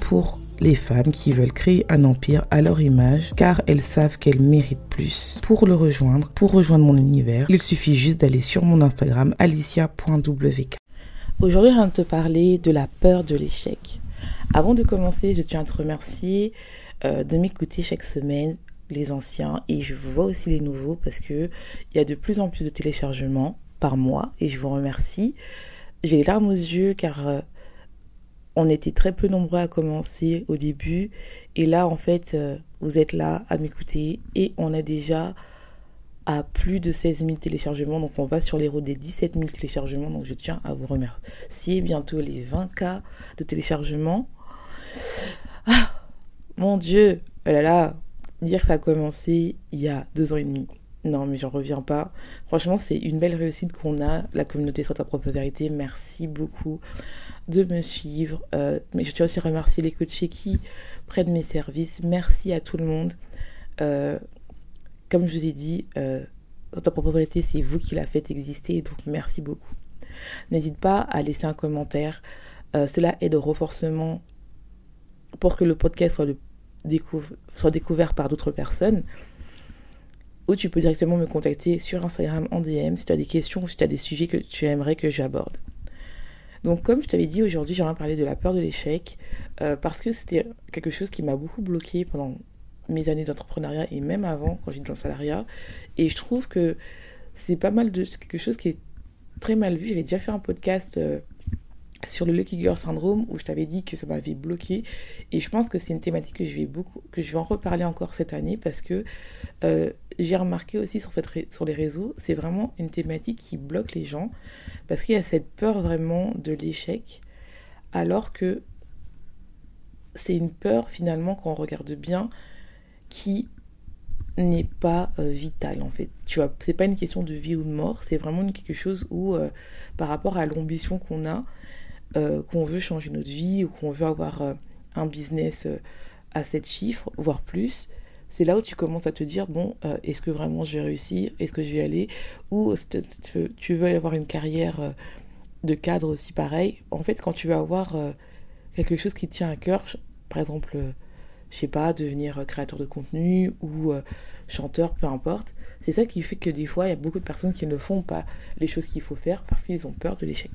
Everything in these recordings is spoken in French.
Pour les femmes qui veulent créer un empire à leur image car elles savent qu'elles méritent plus. Pour le rejoindre, pour rejoindre mon univers, il suffit juste d'aller sur mon Instagram alicia.wk. Aujourd'hui, je viens de te parler de la peur de l'échec. Avant de commencer, je tiens à te remercier euh, de m'écouter chaque semaine, les anciens, et je vois aussi les nouveaux parce que il y a de plus en plus de téléchargements par mois et je vous remercie. J'ai les larmes aux yeux car euh, on était très peu nombreux à commencer au début. Et là, en fait, euh, vous êtes là à m'écouter. Et on a déjà à plus de 16 000 téléchargements. Donc, on va sur les routes des 17 000 téléchargements. Donc, je tiens à vous remercier. Bientôt les 20 cas de téléchargement. Ah, mon Dieu, oh là là, dire que ça a commencé il y a deux ans et demi. Non, mais j'en reviens pas. Franchement, c'est une belle réussite qu'on a, la communauté sur ta propre vérité. Merci beaucoup de me suivre. Euh, mais je tiens aussi à remercier les coachs qui prennent mes services. Merci à tout le monde. Euh, comme je vous ai dit, euh, ta propre vérité, c'est vous qui la faites exister. Donc, merci beaucoup. N'hésite pas à laisser un commentaire. cela aide au renforcement pour que le podcast soit découvert par d'autres personnes ou tu peux directement me contacter sur Instagram en DM si tu as des questions ou si tu as des sujets que tu aimerais que j'aborde. Donc comme je t'avais dit aujourd'hui, j'aimerais parler de la peur de l'échec euh, parce que c'était quelque chose qui m'a beaucoup bloqué pendant mes années d'entrepreneuriat et même avant quand j'étais dans salariat. Et je trouve que c'est pas mal de quelque chose qui est très mal vu. J'avais déjà fait un podcast euh, sur le Lucky Girl Syndrome où je t'avais dit que ça m'avait bloqué et je pense que c'est une thématique que je vais beaucoup que je vais en reparler encore cette année parce que euh, j'ai remarqué aussi sur, les réseaux c'est vraiment une thématique qui bloque les gens parce qu'il y a cette peur vraiment de l'échec alors que c'est une peur finalement quand on regarde bien qui n'est pas euh, vitale en fait. Tu vois, c'est pas une question de vie ou de mort, c'est vraiment quelque chose où euh, par rapport à l'ambition qu'on a, euh, qu'on veut changer notre vie ou qu'on veut avoir euh, un business euh, à 7 chiffres, voire plus, c'est là où tu commences à te dire, bon, est-ce que vraiment je vais réussir? Est-ce que je vais aller? Ou tu veux avoir une carrière de cadre aussi pareil. En fait, quand tu veux avoir quelque chose qui tient à cœur, par exemple, je sais pas, devenir créateur de contenu ou chanteur, peu importe, c'est ça qui fait que des fois, il y a beaucoup de personnes qui ne font pas les choses qu'il faut faire parce qu'ils ont peur de l'échec.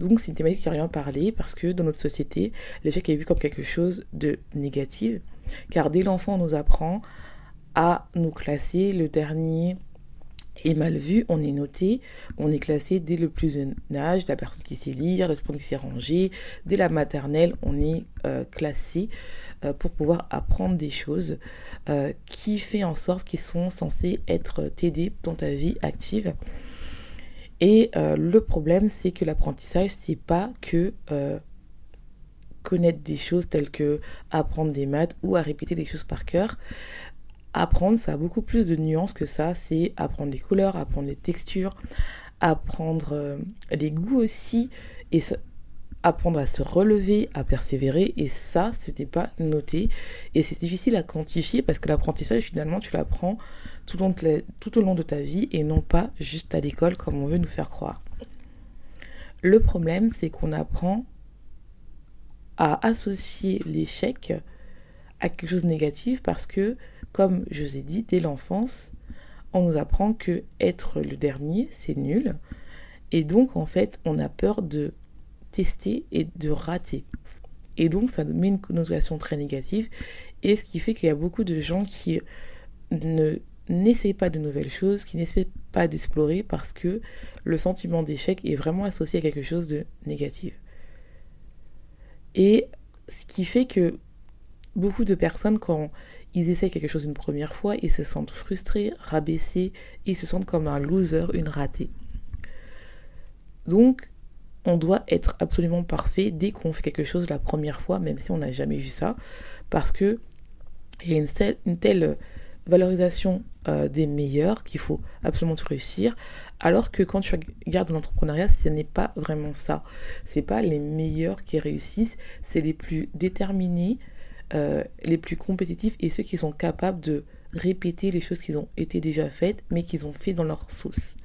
Donc c'est une thématique qui a rien parlé parce que dans notre société, l'échec est vu comme quelque chose de négatif, car dès l'enfant on nous apprend à nous classer le dernier est mal vu, on est noté, on est classé dès le plus jeune âge, la personne qui sait lire, la personne qui sait ranger, dès la maternelle, on est euh, classé euh, pour pouvoir apprendre des choses euh, qui fait en sorte qu'ils sont censés être t'aider dans ta vie active. Et euh, le problème, c'est que l'apprentissage, c'est pas que euh, connaître des choses telles que apprendre des maths ou à répéter des choses par cœur. Apprendre, ça a beaucoup plus de nuances que ça. C'est apprendre les couleurs, apprendre les textures, apprendre euh, les goûts aussi, et apprendre à se relever, à persévérer. Et ça, n'est pas noté. Et c'est difficile à quantifier parce que l'apprentissage, finalement, tu l'apprends tout, tout au long de ta vie et non pas juste à l'école comme on veut nous faire croire. Le problème, c'est qu'on apprend à associer l'échec à quelque chose de négatif parce que, comme je vous ai dit, dès l'enfance, on nous apprend que être le dernier, c'est nul. Et donc, en fait, on a peur de tester et de rater. Et donc, ça met une connotation très négative. Et ce qui fait qu'il y a beaucoup de gens qui ne n'essaye pas de nouvelles choses, qui n'essaie pas d'explorer parce que le sentiment d'échec est vraiment associé à quelque chose de négatif. Et ce qui fait que beaucoup de personnes, quand ils essaient quelque chose une première fois, ils se sentent frustrés, rabaissés, ils se sentent comme un loser, une ratée. Donc, on doit être absolument parfait dès qu'on fait quelque chose la première fois, même si on n'a jamais vu ça, parce que il y a une telle, valorisation euh, des meilleurs qu'il faut absolument réussir, alors que quand tu regardes l'entrepreneuriat, ce n'est pas vraiment ça. C'est pas les meilleurs qui réussissent, c'est les plus déterminés, euh, les plus compétitifs et ceux qui sont capables de répéter les choses qui ont été déjà faites, mais qu'ils ont fait dans leur sauce.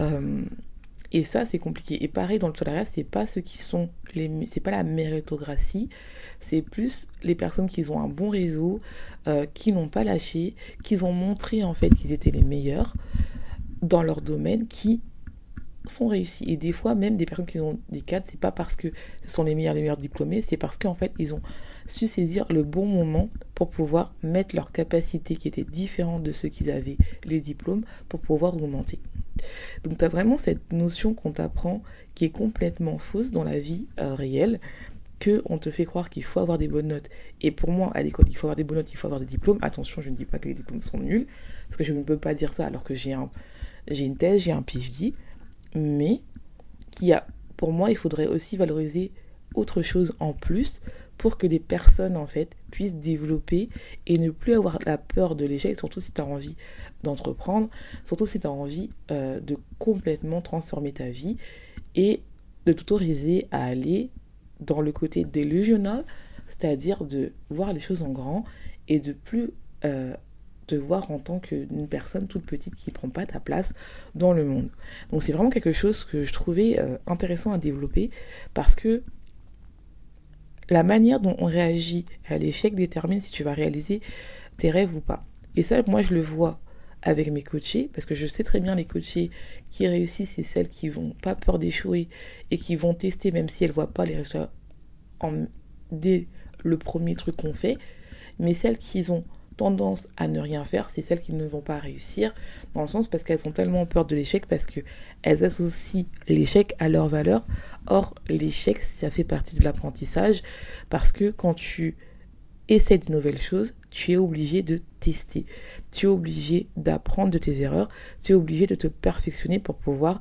Euh, et ça, c'est compliqué. Et pareil, dans le salariat, c'est pas ceux qui sont c'est pas la méritocratie, c'est plus les personnes qui ont un bon réseau, euh, qui n'ont pas lâché, qui ont montré en fait qu'ils étaient les meilleurs dans leur domaine, qui sont réussis. Et des fois, même des personnes qui ont des cadres, c'est pas parce que ce sont les meilleurs, les meilleurs diplômés, c'est parce qu'en fait, ils ont su saisir le bon moment pour pouvoir mettre leurs capacités qui étaient différentes de ceux qui avaient les diplômes pour pouvoir augmenter. Donc, tu as vraiment cette notion qu'on t'apprend qui est complètement fausse dans la vie euh, réelle que on te fait croire qu'il faut avoir des bonnes notes. Et pour moi, à l'école, il faut avoir des bonnes notes, il faut avoir des diplômes. Attention, je ne dis pas que les diplômes sont nuls, parce que je ne peux pas dire ça alors que j'ai un, j'ai une thèse, j'ai un PhD mais qui a, pour moi, il faudrait aussi valoriser autre chose en plus pour que les personnes en fait puissent développer et ne plus avoir la peur de l'échec, surtout si tu as envie d'entreprendre, surtout si tu as envie euh, de complètement transformer ta vie et de t'autoriser à aller dans le côté délusionnel, c'est-à-dire de voir les choses en grand et de plus euh, te voir en tant qu'une personne toute petite qui ne prend pas ta place dans le monde. Donc c'est vraiment quelque chose que je trouvais euh, intéressant à développer parce que la manière dont on réagit à l'échec détermine si tu vas réaliser tes rêves ou pas. Et ça, moi, je le vois avec mes coachés, parce que je sais très bien les coachés qui réussissent, c'est celles qui vont pas peur d'échouer et qui vont tester même si elles voient pas les résultats en, dès le premier truc qu'on fait, mais celles qui ont tendance à ne rien faire, c'est celles qui ne vont pas réussir, dans le sens parce qu'elles ont tellement peur de l'échec, parce qu'elles associent l'échec à leur valeur. Or, l'échec, ça fait partie de l'apprentissage, parce que quand tu essaies de nouvelles choses, tu es obligé de tester, tu es obligé d'apprendre de tes erreurs, tu es obligé de te perfectionner pour pouvoir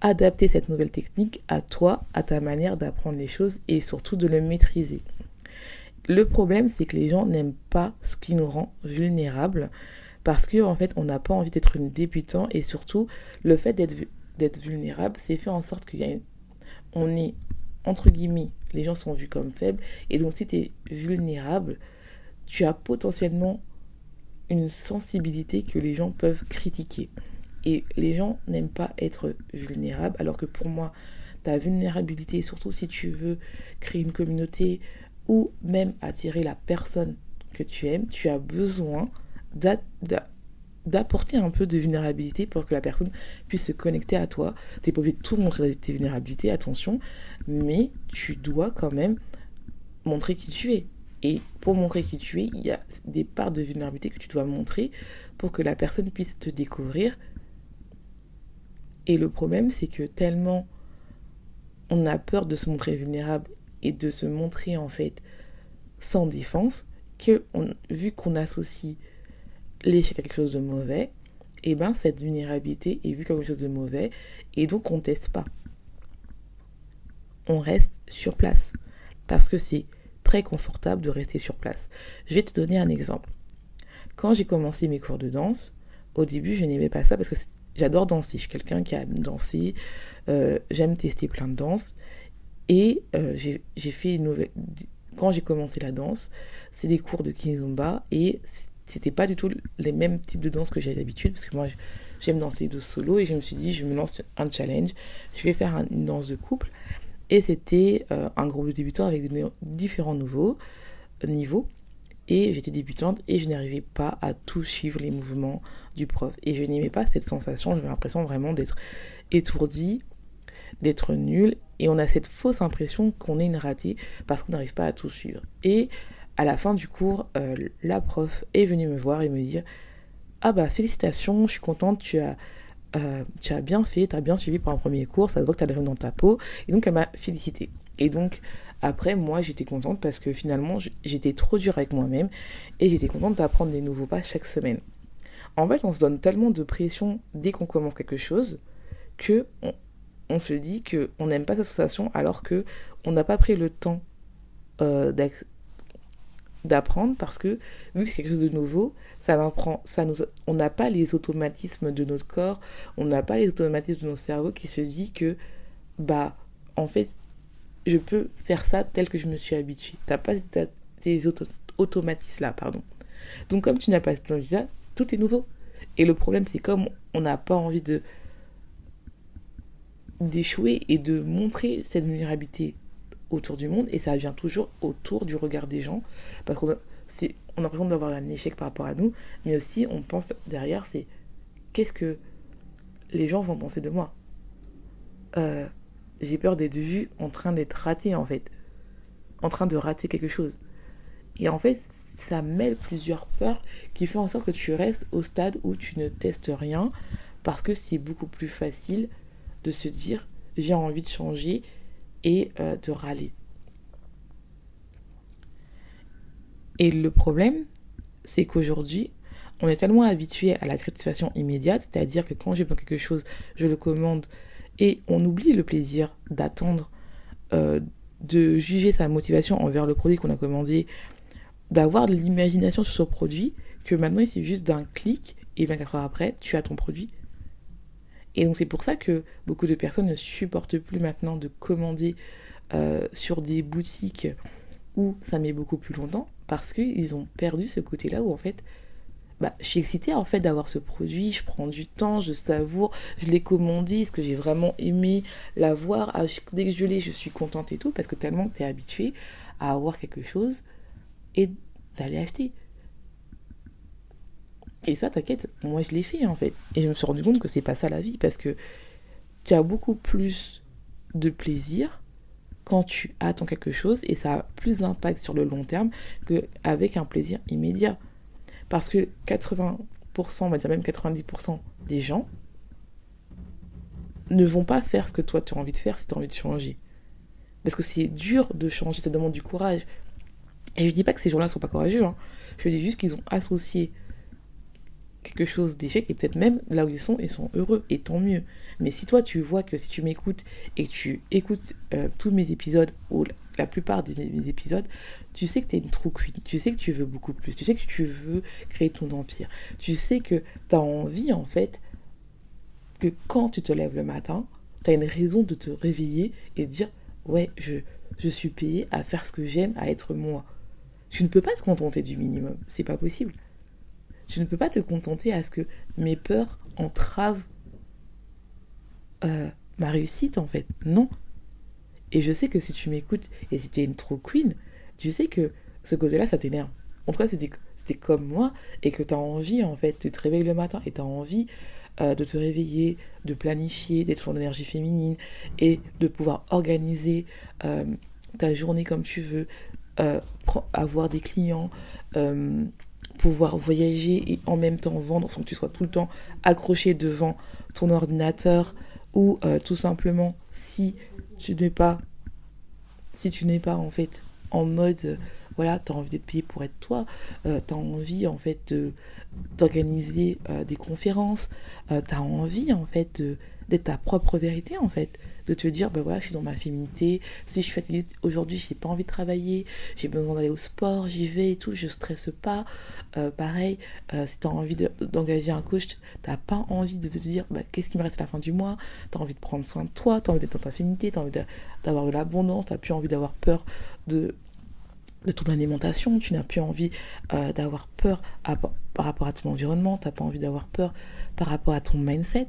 adapter cette nouvelle technique à toi, à ta manière d'apprendre les choses et surtout de le maîtriser. Le problème, c'est que les gens n'aiment pas ce qui nous rend vulnérables parce qu'en en fait, on n'a pas envie d'être une débutant et surtout, le fait d'être vulnérable, c'est fait en sorte qu'il on est entre guillemets, les gens sont vus comme faibles et donc si tu es vulnérable, tu as potentiellement une sensibilité que les gens peuvent critiquer. Et les gens n'aiment pas être vulnérables, alors que pour moi, ta vulnérabilité, surtout si tu veux créer une communauté, ou même attirer la personne que tu aimes, tu as besoin d'apporter un peu de vulnérabilité pour que la personne puisse se connecter à toi. Tu n'es pas obligé de tout montrer tes vulnérabilités, attention, mais tu dois quand même montrer qui tu es. Et pour montrer qui tu es, il y a des parts de vulnérabilité que tu dois montrer pour que la personne puisse te découvrir. Et le problème, c'est que tellement on a peur de se montrer vulnérable et de se montrer en fait sans défense, que vu qu'on associe l'échec à quelque chose de mauvais, et eh ben cette vulnérabilité est vue comme quelque chose de mauvais et donc on teste pas. On reste sur place parce que c'est très confortable de rester sur place. Je vais te donner un exemple. Quand j'ai commencé mes cours de danse, au début je n'aimais pas ça parce que j'adore danser. Je suis quelqu'un qui aime danser, euh, j'aime tester plein de danses et euh, j'ai fait une nouvelle. Quand j'ai commencé la danse, c'est des cours de kizomba et c'était pas du tout les mêmes types de danse que j'ai d'habitude parce que moi j'aime danser de solo et je me suis dit je me lance un challenge, je vais faire une danse de couple et c'était euh, un groupe de débutants avec différents nouveaux niveaux et j'étais débutante et je n'arrivais pas à tout suivre les mouvements du prof et je n'aimais pas cette sensation, j'avais l'impression vraiment d'être étourdie, d'être nulle et on a cette fausse impression qu'on est une ratée parce qu'on n'arrive pas à tout suivre. Et à la fin du cours, euh, la prof est venue me voir et me dire Ah bah félicitations, je suis contente, tu as, euh, tu as bien fait, tu as bien suivi pour un premier cours, ça se voit que tu as le dans ta peau. Et donc elle m'a félicité. Et donc Après, moi, j'étais contente parce que finalement, j'étais trop dure avec moi-même et j'étais contente d'apprendre des nouveaux pas chaque semaine. En fait, on se donne tellement de pression dès qu'on commence quelque chose que se dit que on n'aime pas cette sensation alors que on n'a pas pris le temps euh, d'apprendre parce que vu que c'est quelque chose de nouveau, ça, ça nous, on n'a pas les automatismes de notre corps, on n'a pas les automatismes de notre cerveau qui se dit que bah en fait je peux faire ça tel que je me suis habitué. T'as pas ces automatismes là, pardon. Donc comme tu n'as pas ça, tout est nouveau. Et le problème c'est comme on n'a pas envie de d'échouer et de montrer cette vulnérabilité autour du monde et ça vient toujours autour du regard des gens parce qu'on a, on a l'impression d'avoir un échec par rapport à nous mais aussi on pense derrière c'est qu'est-ce que les gens vont penser de moi? Euh, j'ai peur d'être vue en train d'être ratée en fait. En train de rater quelque chose. Et en fait ça mêle plusieurs peurs qui font en sorte que tu restes au stade où tu ne testes rien parce que c'est beaucoup plus facile de se dire j'ai envie de changer et euh, de râler. Et le problème, c'est qu'aujourd'hui, on est tellement habitué à la gratification immédiate, c'est-à-dire que quand j'ai besoin quelque chose, je le commande et on oublie le plaisir d'attendre, euh, de juger sa motivation envers le produit qu'on a commandé, d'avoir de l'imagination sur ce produit, que maintenant il suffit juste d'un clic et 24 heures après, tu as ton produit et donc c'est pour ça que beaucoup de personnes ne supportent plus maintenant de commander euh, sur des boutiques où ça met beaucoup plus longtemps parce qu'ils ont perdu ce côté-là où en fait, bah, je suis excitée en fait d'avoir ce produit, je prends du temps, je savoure, je l'ai commandé, est-ce que j'ai vraiment aimé l'avoir, ah, dès que je l'ai, je suis contente et tout parce que tellement que tu es habitué à avoir quelque chose et d'aller acheter. Et ça, t'inquiète, moi je l'ai fait en fait. Et je me suis rendu compte que c'est pas ça la vie parce que tu as beaucoup plus de plaisir quand tu attends quelque chose et ça a plus d'impact sur le long terme qu'avec un plaisir immédiat. Parce que 80%, on va dire même 90% des gens ne vont pas faire ce que toi tu as envie de faire si tu as envie de changer. Parce que c'est dur de changer, ça demande du courage. Et je dis pas que ces gens-là sont pas courageux, hein. je dis juste qu'ils ont associé quelque chose d'échec et peut-être même là où ils sont, ils sont heureux et tant mieux. Mais si toi tu vois que si tu m'écoutes et que tu écoutes euh, tous mes épisodes ou la plupart des épisodes, tu sais que tu es une true queen, tu sais que tu veux beaucoup plus, tu sais que tu veux créer ton empire, tu sais que tu as envie en fait que quand tu te lèves le matin, tu as une raison de te réveiller et dire ouais, je, je suis payé à faire ce que j'aime, à être moi. Tu ne peux pas te contenter du minimum, c'est pas possible. Tu ne peux pas te contenter à ce que mes peurs entravent euh, ma réussite, en fait. Non. Et je sais que si tu m'écoutes et si tu es une trop queen, tu sais que ce côté-là, ça t'énerve. En tout cas, c'était comme moi et que tu as envie, en fait, de te réveiller le matin et tu as envie euh, de te réveiller, de planifier, d'être en énergie féminine et de pouvoir organiser euh, ta journée comme tu veux, avoir des clients, pouvoir voyager et en même temps vendre sans que tu sois tout le temps accroché devant ton ordinateur ou euh, tout simplement si tu n'es pas si tu n'es pas en fait en mode euh, voilà tu as envie d'être payé pour être toi euh, tu as envie en fait d'organiser des conférences tu as envie en fait d'être ta propre vérité en fait de te dire, ben voilà, je suis dans ma féminité, si je suis fatiguée aujourd'hui, j'ai pas envie de travailler, j'ai besoin d'aller au sport, j'y vais et tout, je stresse pas. Euh, pareil, euh, si tu as envie d'engager un coach, t'as pas envie de te dire, bah, qu'est-ce qui me reste à la fin du mois, tu as envie de prendre soin de toi, tu as envie d'être dans ta féminité, tu as envie d'avoir de l'abondance, tu plus envie d'avoir peur de de ton alimentation, tu n'as plus envie euh, d'avoir peur par rapport à ton environnement, tu n'as pas envie d'avoir peur par rapport à ton mindset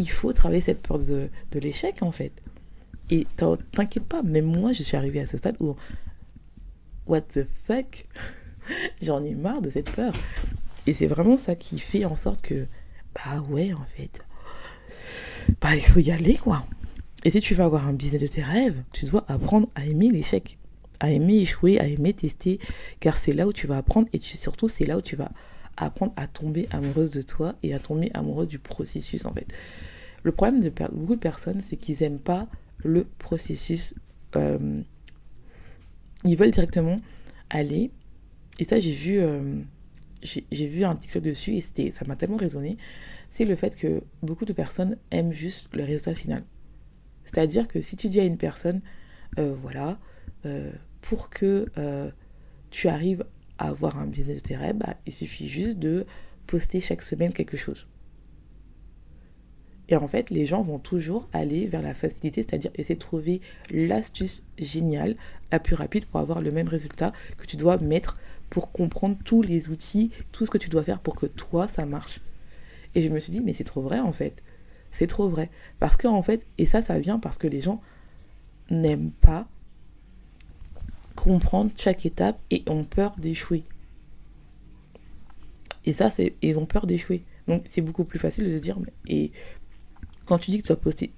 il faut travailler cette peur de, l'échec en fait. Et t'inquiète pas, même moi je suis arrivée à ce stade où what the fuck J'en ai marre de cette peur. Et c'est vraiment ça qui fait en sorte que bah ouais en fait bah il faut y aller quoi. Et si tu veux avoir un business de tes rêves, tu dois apprendre à aimer l'échec, à aimer échouer, à aimer tester, car c'est là où tu vas apprendre et surtout c'est là où tu vas apprendre à tomber amoureuse de toi et à tomber amoureuse du processus en fait. Le problème de beaucoup de personnes, c'est qu'ils n'aiment pas le processus euh, ils veulent directement aller. Et ça, j'ai vu, euh, j'ai vu un TikTok dessus et ça m'a tellement résonné. C'est le fait que beaucoup de personnes aiment juste le résultat final. C'est-à-dire que si tu dis à une personne, euh, voilà, euh, pour que tu arrives avoir un business de tes bah, il suffit juste de poster chaque semaine quelque chose. Et en fait, les gens vont toujours aller vers la facilité, c'est-à-dire essayer de trouver l'astuce géniale, la plus rapide pour avoir le même résultat que tu dois mettre pour comprendre tous les outils, tout ce que tu dois faire pour que toi, ça marche. Et je me suis dit, mais c'est trop vrai en fait. C'est trop vrai. Parce que en fait, et ça, ça vient parce que les gens n'aiment pas comprendre chaque étape et ont peur d'échouer. Et ça, c'est, ils ont peur d'échouer. Donc, c'est beaucoup plus facile de se dire, et quand tu dis que tu vas poster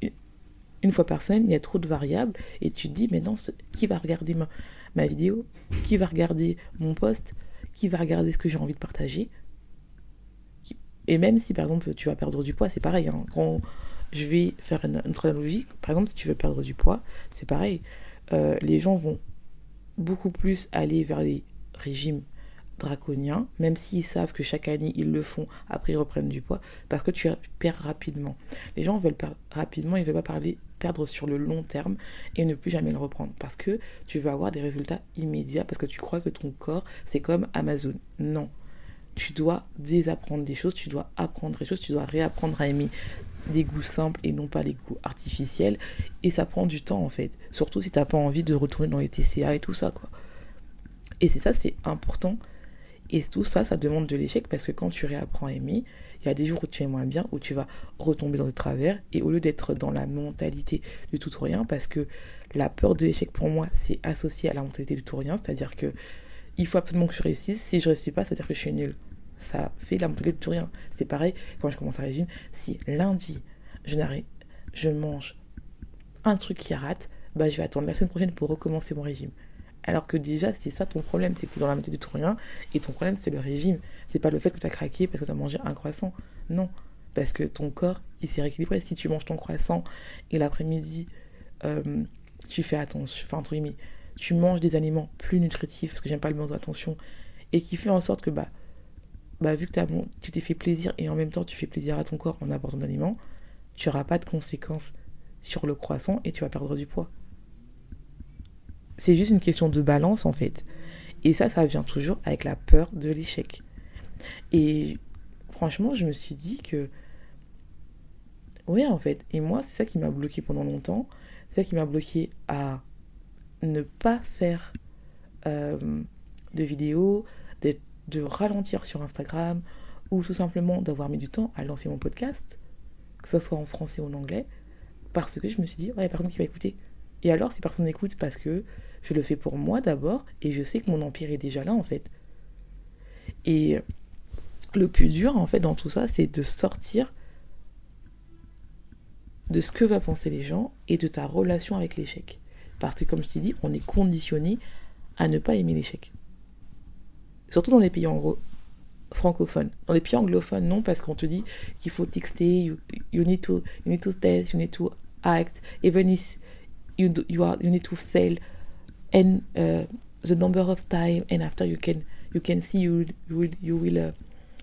une fois par semaine, il y a trop de variables et tu te dis, mais non, qui va regarder ma, vidéo Qui va regarder mon post Qui va regarder ce que j'ai envie de partager Et même si, par exemple, tu vas perdre du poids, c'est pareil. Hein. Quand je vais faire une, une analogie, par exemple, si tu veux perdre du poids, c'est pareil. Euh, les gens vont beaucoup plus aller vers les régimes draconiens, même s'ils savent que chaque année ils le font, après ils reprennent du poids, parce que tu perds rapidement. Les gens veulent perdre rapidement, ils ne veulent pas parler perdre sur le long terme et ne plus jamais le reprendre, parce que tu veux avoir des résultats immédiats, parce que tu crois que ton corps c'est comme Amazon. Non, tu dois désapprendre des choses, tu dois apprendre des choses, tu dois réapprendre à aimer des goûts simples et non pas des goûts artificiels. Et ça prend du temps en fait. Surtout si tu n'as pas envie de retourner dans les TCA et tout ça quoi. Et c'est ça, c'est important et tout ça, ça demande de l'échec parce que quand tu réapprends à aimer, il y a des jours où tu es moins bien, où tu vas retomber dans des travers. Et au lieu d'être dans la mentalité du tout ou rien, parce que la peur de l'échec pour moi, c'est associé à la mentalité du tout ou rien, c'est-à-dire que il faut absolument que je réussisse. Si je réussis pas, c'est-à-dire que je suis nul. Ça fait la du tout rien. C'est pareil quand je commence à régime. Si lundi, je n'arrive, je mange un truc qui rate, bah, je vais attendre la semaine prochaine pour recommencer mon régime. Alors que déjà, c'est ça ton problème, c'est que tu es dans la moitié du tout rien, et ton problème, c'est le régime. C'est pas le fait que tu as craqué parce que tu as mangé un croissant. Non. Parce que ton corps, il s'est rééquilibré. Si tu manges ton croissant et l'après-midi, euh, tu fais attention, enfin, entre guillemets, tu manges des aliments plus nutritifs, parce que j'aime pas le mot d'attention, et qui fait en sorte que, bah, bah vu que as, tu t'es fait plaisir et en même temps tu fais plaisir à ton corps en apportant d'aliments, tu n'auras pas de conséquences sur le croissant et tu vas perdre du poids. C'est juste une question de balance en fait. Et ça, ça vient toujours avec la peur de l'échec. Et franchement, je me suis dit que... Oui, en fait. Et moi, c'est ça qui m'a bloqué pendant longtemps. C'est ça qui m'a bloqué à ne pas faire euh, de vidéos, de, ralentir sur Instagram, ou tout simplement d'avoir mis du temps à lancer mon podcast, que ce soit en français ou en anglais, parce que je me suis dit, il n'y a personne qui va écouter. Et alors, si personne n'écoute, parce que je le fais pour moi d'abord, et je sais que mon empire est déjà là, en fait. Et le plus dur, en fait, dans tout ça, c'est de sortir de ce que vont penser les gens et de ta relation avec l'échec. Parce que, comme je t'ai dit, on est conditionné à ne pas aimer l'échec. Surtout dans les pays en gros, francophones. Dans les pays anglophones, non, parce qu'on te dit qu'il faut texter, you, need to, you need to test, you need to act, even if you, are, you need to fail and uh, the number of time and after you can you can see you, you will you will uh,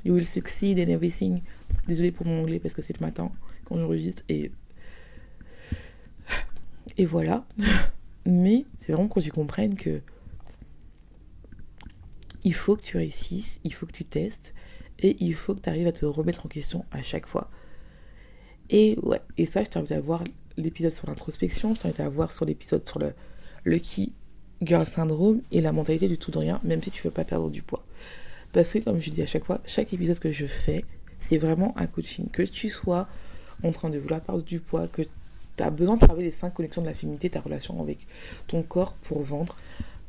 you will succeed and everything désolé pour mon anglais parce que c'est le matin quand on enregistre et et voilà mais c'est vraiment que tu comprennes que il faut que tu réussisses il faut que tu testes et il faut que tu arrives à te remettre en question à chaque fois et ouais et ça je t'invite à voir l'épisode sur l'introspection je t'invite à voir sur l'épisode sur le qui girl syndrome et la mentalité du tout de rien, même si tu veux pas perdre du poids. Parce que, comme je dis à chaque fois, chaque épisode que je fais, c'est vraiment un coaching. Que tu sois en train de vouloir perdre du poids, que tu as besoin de travailler les cinq connexions de la féminité, ta relation avec ton corps pour vendre.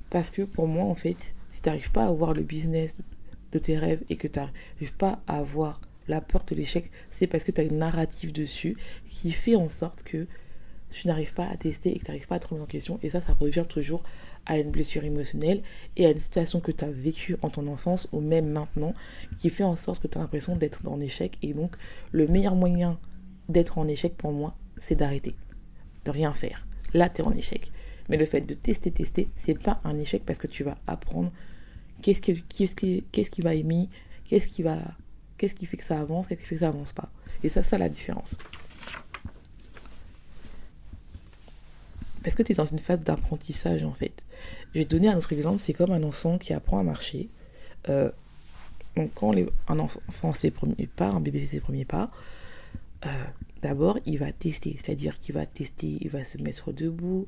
Parce que pour moi, en fait, si tu n'arrives pas à avoir le business de tes rêves et que tu n'arrives pas à avoir la peur de l'échec, c'est parce que tu as une narrative dessus qui fait en sorte que tu n'arrives pas à tester et que tu n'arrives pas à te remettre en question. Et ça, ça revient toujours à une blessure émotionnelle et à une situation que tu as vécue en ton enfance ou même maintenant qui fait en sorte que tu as l'impression d'être en échec. Et donc, le meilleur moyen d'être en échec pour moi, c'est d'arrêter, de rien faire. Là, tu es en échec. Mais le fait de tester, tester, c'est pas un échec parce que tu vas apprendre qu'est-ce qui, qu'est-ce qui, qu'est-ce qui va aimer, qu'est-ce qui va, qu'est-ce qui fait que ça avance, qu'est-ce qui fait que ça avance pas. Et ça, ça la différence. Parce que tu es dans une phase d'apprentissage en fait. Je vais te donner un autre exemple, c'est comme un enfant qui apprend à marcher. Euh, donc quand un enfant fait ses premiers pas, un bébé fait ses premiers pas, euh, d'abord il va tester, c'est-à-dire qu'il va tester, il va se mettre debout,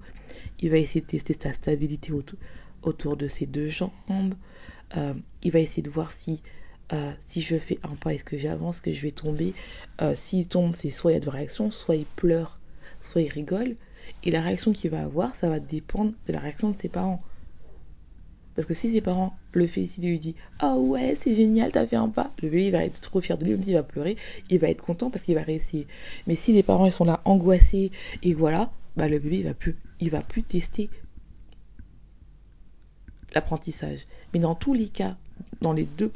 il va essayer de tester sa stabilité autour, de ses deux jambes, euh, il va essayer de voir si si je fais un pas, est-ce que j'avance, que je vais tomber. S'il tombe, c'est soit il y a de réaction, soit il pleure, soit il rigole. Et la réaction qu'il va avoir, ça va dépendre de la réaction de ses parents. Parce que si ses parents le félicitent et lui disent Ah ouais, c'est génial, t'as fait un pas, le bébé va être trop fier de lui, même s'il va pleurer, il va être content parce qu'il va réussir. Mais si les parents ils sont là angoissés et voilà, bah le bébé il va plus, il va plus tester l'apprentissage. Mais dans tous les cas, dans les deux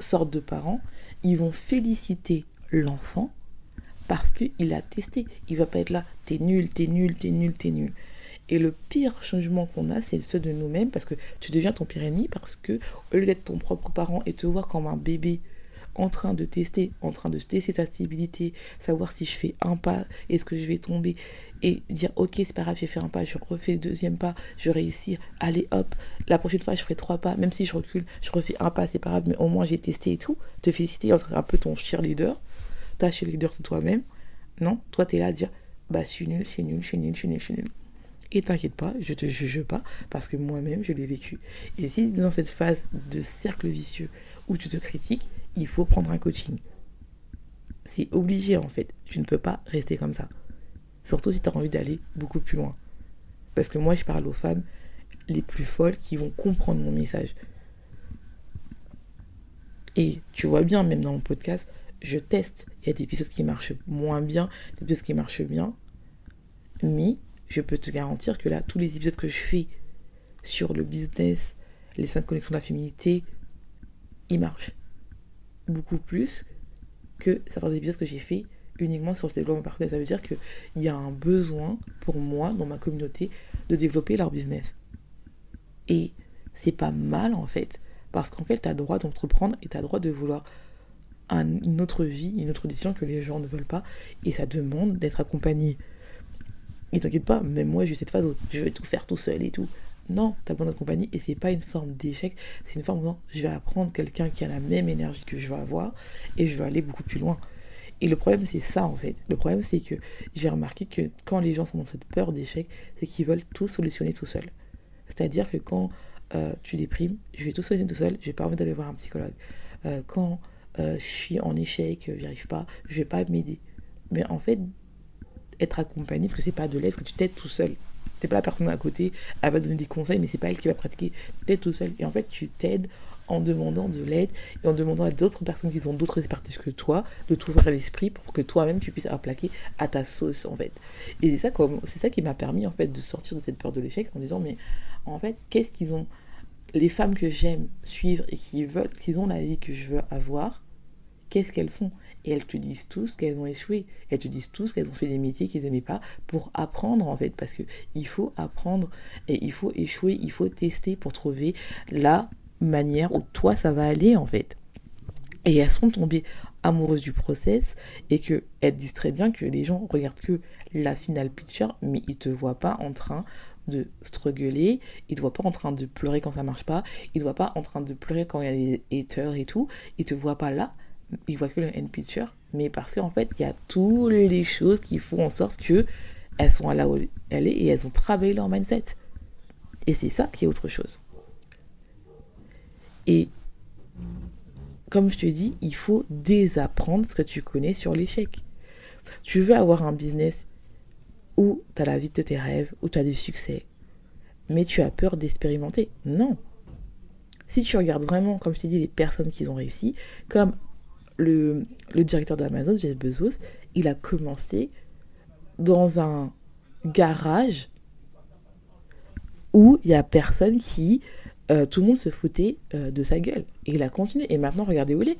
sortes de parents, ils vont féliciter l'enfant parce qu'il a testé. Il va pas être là, t'es nul, t'es nul, t'es nul, t'es nul. Et le pire changement qu'on a, c'est ceux de nous-mêmes, parce que tu deviens ton pire ennemi, parce que au lieu d'être ton propre parent et te voir comme un bébé en train de tester, en train de tester ta stabilité, savoir si je fais un pas, est-ce que je vais tomber, et dire ok c'est pas grave, j'ai fait un pas, je refais le deuxième pas, je réussis, allez hop, la prochaine fois je ferai trois pas, même si je recule, je refais un pas, c'est pas grave, mais au moins j'ai testé et tout, te féliciter, être un peu ton cheerleader, ta cheerleader de toi-même, non, toi tu es là à dire bah je suis nul, je suis nul, je suis nul, je suis nul, je suis nul. Et t'inquiète pas, je te juge pas parce que moi-même je l'ai vécu. Et si dans cette phase de cercle vicieux où tu te critiques, il faut prendre un coaching. C'est obligé en fait. Tu ne peux pas rester comme ça. Surtout si tu as envie d'aller beaucoup plus loin. Parce que moi je parle aux femmes les plus folles qui vont comprendre mon message. Et tu vois bien, même dans mon podcast, je teste. Il y a des épisodes qui marchent moins bien, des épisodes qui marchent bien. Mais je peux te garantir que là, tous les épisodes que je fais sur le business, les cinq connexions de la féminité, ils marchent. Beaucoup plus que certains épisodes que j'ai fait uniquement sur le développement personnel. Ça veut dire qu'il y a un besoin pour moi, dans ma communauté, de développer leur business. Et c'est pas mal en fait. Parce qu'en fait, tu as droit d'entreprendre et tu as droit de vouloir une autre vie, une autre décision que les gens ne veulent pas. Et ça demande d'être accompagné. Et t'inquiète pas, même moi j'ai eu cette phase où je vais tout faire tout seul et tout. Non, t'as besoin de compagnie et c'est pas une forme d'échec, c'est une forme où je vais apprendre quelqu'un qui a la même énergie que je vais avoir et je vais aller beaucoup plus loin. Et le problème c'est ça en fait. Le problème c'est que j'ai remarqué que quand les gens sont dans cette peur d'échec, c'est qu'ils veulent tout solutionner tout seul. C'est-à-dire que quand euh, tu déprimes, je vais tout solutionner tout seul, j'ai pas envie d'aller voir un psychologue. Euh, quand euh, je suis en échec, j'y arrive pas, je vais pas m'aider. Mais en fait, être accompagné, parce que c'est pas de l'aide, que tu t'aides tout seul. T'es pas la personne à côté, elle va te donner des conseils, mais c'est pas elle qui va pratiquer. T'aides tout seul. Et en fait, tu t'aides en demandant de l'aide et en demandant à d'autres personnes qui ont d'autres expertises que toi de t'ouvrir l'esprit pour que toi-même tu puisses applaquer à ta sauce en fait. Et c'est ça comme c'est ça qui m'a permis en fait de sortir de cette peur de l'échec en disant mais en fait qu'est-ce qu'ils ont les femmes que j'aime suivre et qui veulent qu'ils ont la vie que je veux avoir qu'est-ce qu'elles font? Et elles te disent tous qu'elles ont échoué. Elles te disent tous qu'elles ont fait des métiers qu'elles n'aimaient pas pour apprendre en fait. Parce que il faut apprendre et il faut échouer, il faut tester pour trouver la manière où toi ça va aller en fait. Et elles sont tombées amoureuses du process et que elles disent très bien que les gens regardent que la finale picture mais ils te voient pas en train de struggler, ils te voient pas en train de pleurer quand ça marche pas, ils te voient pas en train de pleurer quand il y a des haters et tout, ils te voient pas là ils voient que le end picture, mais parce qu'en fait, il y a toutes les choses qui font en sorte que elles sont là où elles sont et elles ont travaillé leur mindset. Et c'est ça qui est autre chose. Et comme je te dis, il faut désapprendre ce que tu connais sur l'échec. Tu veux avoir un business où tu as la vie de tes rêves, où tu as du succès, mais tu as peur d'expérimenter. Non. Si tu regardes vraiment, comme je t'ai dit, les personnes qui ont réussi, comme le, directeur d'Amazon, Jeff Bezos, il a commencé dans un garage où il y a personne qui... Euh, tout le monde se foutait euh, de sa gueule. Et il a continué. Et maintenant, regardez où il est.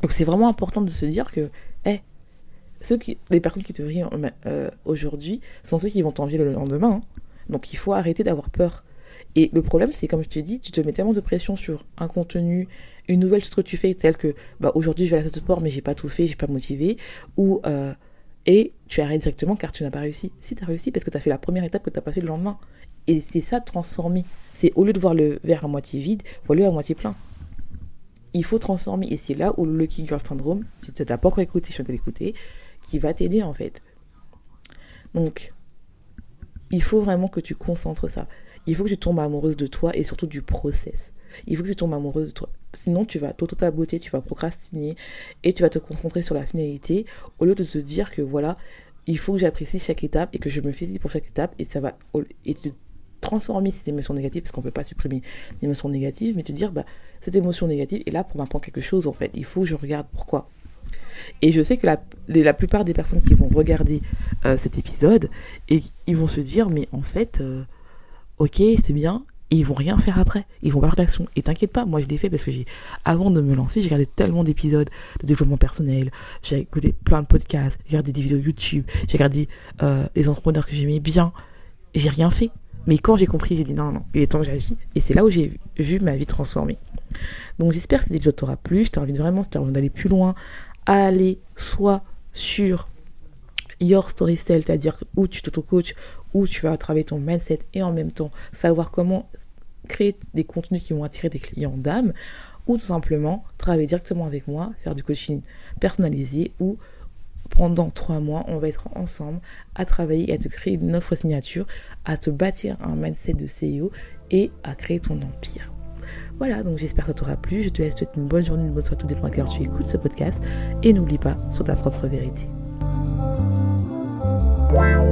Donc c'est vraiment important de se dire que, hey, ceux qui, les personnes qui te rient euh, aujourd'hui sont ceux qui vont t'envier le lendemain. Hein. Donc il faut arrêter d'avoir peur. Et le problème, c'est comme je te dis, tu te mets tellement de pression sur un contenu, une nouvelle chose que tu telle que bah, aujourd'hui je vais à la salle de sport, mais j'ai pas tout fait, j'ai pas motivé, ou euh, et tu arrêtes directement car tu n'as pas réussi. Si tu as réussi, parce que tu as fait la première étape que tu n'as pas fait le lendemain. Et c'est ça, transformer. C'est au lieu de voir le verre à moitié vide, vois-le à moitié plein. Il faut transformer. Et c'est là où le Lucky Girl Syndrome, si tu n'as pas encore écouté, je suis d'écouter, qui va t'aider en fait. Donc, il faut vraiment que tu concentres ça. Il faut que tu tombes amoureuse de toi et surtout du process. Il faut que tu tombes amoureuse de toi. Sinon, tu vas t'auto-taboter, tu vas procrastiner et tu vas te concentrer sur la finalité au lieu de te dire que voilà, il faut que j'apprécie chaque étape et que je me félicite pour chaque étape et ça va et te transformer ces émotions négatives parce qu'on peut pas supprimer l'émotion négative mais te dire bah cette émotion négative est là pour m'apprendre quelque chose en fait il faut que je regarde pourquoi et je sais que la, la plupart des personnes qui vont regarder euh, cet épisode et ils vont se dire mais en fait euh, ok c'est bien et ils vont rien faire après. Ils vont pas faire d'action. Et t'inquiète pas, moi je l'ai fait parce que j'ai, avant de me lancer, j'ai regardé tellement d'épisodes de développement personnel, j'ai écouté plein de podcasts, j'ai regardé des vidéos YouTube, j'ai regardé euh, les entrepreneurs que j'aimais bien. J'ai rien fait. Mais quand j'ai compris, j'ai dit non, non, il est temps que j'agis. Et c'est là où j'ai vu ma vie transformer. Donc j'espère que cet épisode t'aura plu. Je t'invite vraiment, si t'as envie d'aller plus loin, à aller soit sur your story cell, c'est-à-dire où tu t'auto-coach, où tu vas travailler ton mindset et en même temps savoir comment créer des contenus qui vont attirer des clients d'âme, ou tout simplement travailler directement avec moi, faire du coaching personnalisé ou pendant trois mois, on va être ensemble à travailler et à te créer une offre signature, à te bâtir un mindset de CEO et à créer ton empire. Voilà, donc j'espère que ça t'aura plu. Je te laisse souhaiter une bonne journée, une bonne soirée, tout dépend à quelle tu écoutes ce podcast. Et n'oublie pas, sur ta propre vérité. Wow.